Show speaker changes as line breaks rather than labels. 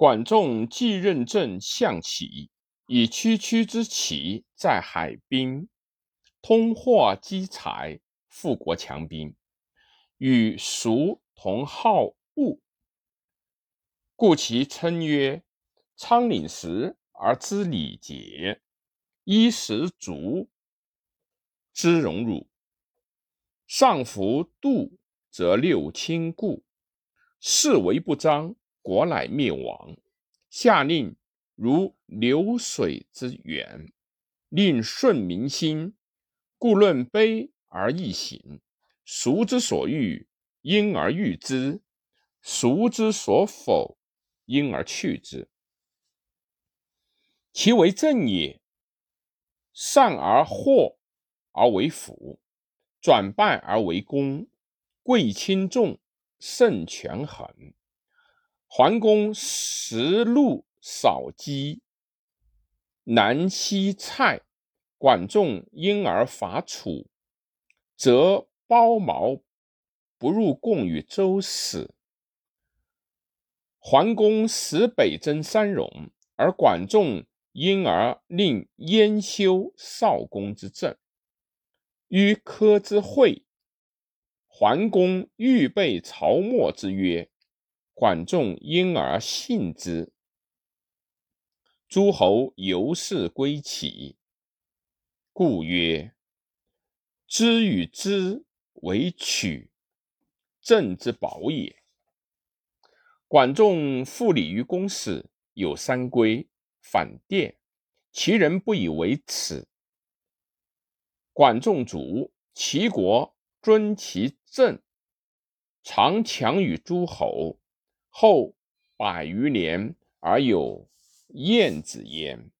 管仲继任政向齐，以区区之齐在海滨，通货积财，富国强兵，与蜀同好恶，故其称曰：仓廪实而知礼节，衣食足知荣辱。上服度则六亲故，事为不彰，国乃灭亡。下令如流水之源，令顺民心，故论卑而易行。孰之所欲，因而欲之；孰之所否，因而去之。其为正也。善而惑而为辅。转败而为功，贵轻重，慎权衡。桓公食禄少饥，难惜菜；管仲因而伐楚，则包茅不入贡与周死。桓公使北征三戎，而管仲因而令燕修少公之政。于柯之会，桓公预备曹墨之约，管仲因而信之。诸侯由是归齐，故曰：知与知为取，政之宝也。管仲复礼于公室，有三规，反殿，其人不以为耻。管仲卒，齐国尊其政，常强于诸侯。后百余年而有晏子焉。